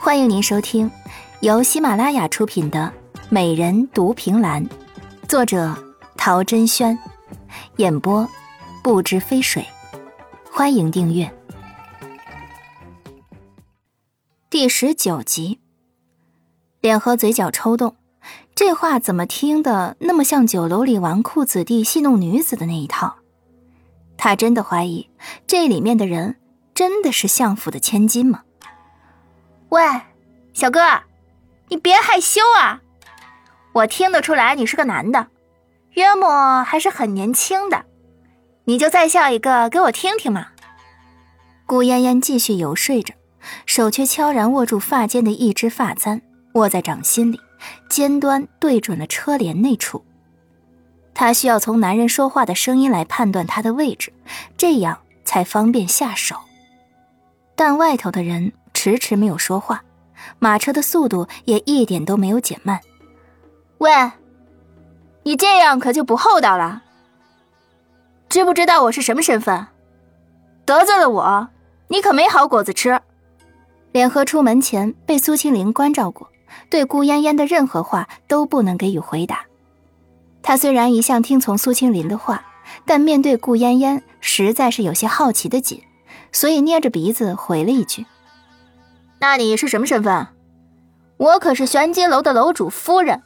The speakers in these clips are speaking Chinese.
欢迎您收听由喜马拉雅出品的《美人独凭栏》，作者陶珍轩，演播不知飞水。欢迎订阅第十九集。脸和嘴角抽动，这话怎么听的那么像酒楼里纨绔子弟戏弄女子的那一套？他真的怀疑这里面的人真的是相府的千金吗？喂，小哥，你别害羞啊！我听得出来你是个男的，约莫还是很年轻的，你就再笑一个给我听听嘛。顾嫣嫣继续游说着，手却悄然握住发间的一支发簪，握在掌心里，尖端对准了车帘那处。她需要从男人说话的声音来判断他的位置，这样才方便下手。但外头的人。迟迟没有说话，马车的速度也一点都没有减慢。喂，你这样可就不厚道了。知不知道我是什么身份？得罪了我，你可没好果子吃。脸和出门前被苏清林关照过，对顾嫣嫣的任何话都不能给予回答。他虽然一向听从苏清林的话，但面对顾嫣嫣实在是有些好奇的紧，所以捏着鼻子回了一句。那你是什么身份？我可是玄机楼的楼主夫人。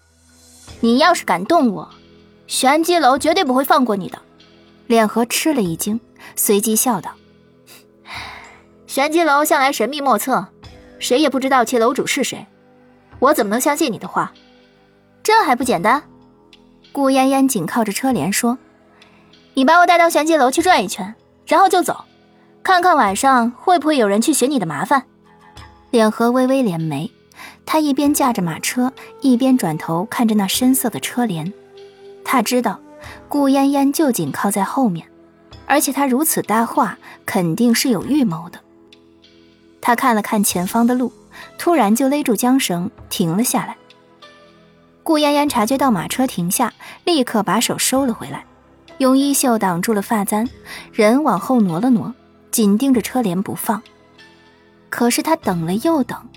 你要是敢动我，玄机楼绝对不会放过你的。脸和吃了一惊，随即笑道：“玄机楼向来神秘莫测，谁也不知道其楼主是谁。我怎么能相信你的话？这还不简单？”顾嫣嫣紧靠着车帘说：“你把我带到玄机楼去转一圈，然后就走，看看晚上会不会有人去寻你的麻烦。”脸和微微敛眉，他一边驾着马车，一边转头看着那深色的车帘。他知道顾嫣嫣就紧靠在后面，而且他如此搭话，肯定是有预谋的。他看了看前方的路，突然就勒住缰绳停了下来。顾嫣嫣察觉到马车停下，立刻把手收了回来，用衣袖挡住了发簪，人往后挪了挪，紧盯着车帘不放。可是他等了又等，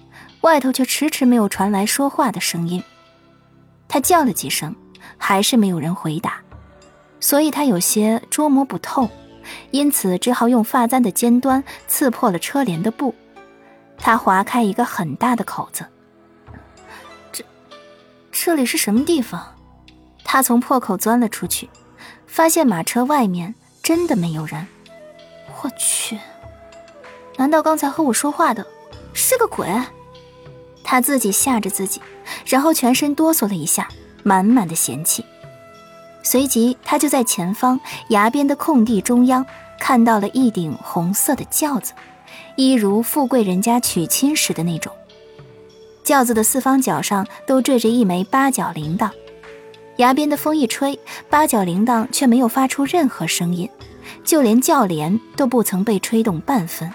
外头却迟迟没有传来说话的声音。他叫了几声，还是没有人回答，所以他有些捉摸不透，因此只好用发簪的尖端刺破了车帘的布。他划开一个很大的口子。这，这里是什么地方？他从破口钻了出去，发现马车外面真的没有人。我去！难道刚才和我说话的是个鬼？他自己吓着自己，然后全身哆嗦了一下，满满的嫌弃。随即，他就在前方崖边的空地中央看到了一顶红色的轿子，一如富贵人家娶亲时的那种。轿子的四方角上都缀着一枚八角铃铛，崖边的风一吹，八角铃铛却没有发出任何声音，就连轿帘都不曾被吹动半分。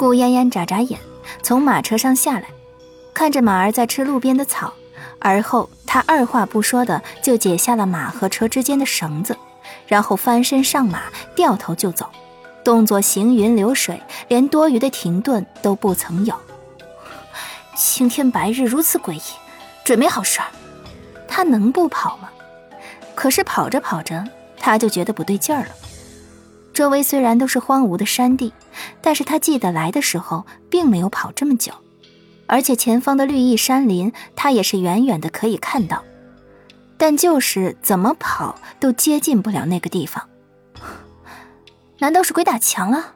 顾嫣嫣眨眨眼，从马车上下来，看着马儿在吃路边的草，而后她二话不说的就解下了马和车之间的绳子，然后翻身上马，掉头就走，动作行云流水，连多余的停顿都不曾有。青天白日如此诡异，准没好事儿。他能不跑吗？可是跑着跑着，他就觉得不对劲儿了。周围虽然都是荒芜的山地，但是他记得来的时候并没有跑这么久，而且前方的绿意山林他也是远远的可以看到，但就是怎么跑都接近不了那个地方。难道是鬼打墙了？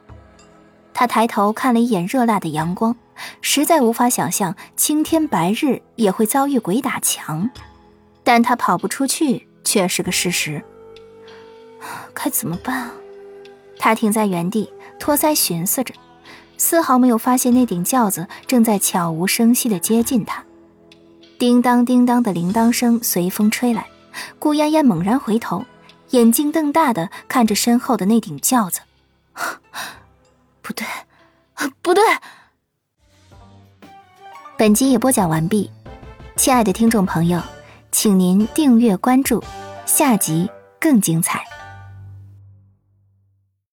他抬头看了一眼热辣的阳光，实在无法想象青天白日也会遭遇鬼打墙，但他跑不出去却是个事实。该怎么办啊？他停在原地，托腮寻思着，丝毫没有发现那顶轿子正在悄无声息地接近他。叮当叮当的铃铛声随风吹来，顾嫣嫣猛然回头，眼睛瞪大的看着身后的那顶轿子。不对，不对！本集也播讲完毕，亲爱的听众朋友，请您订阅关注，下集更精彩。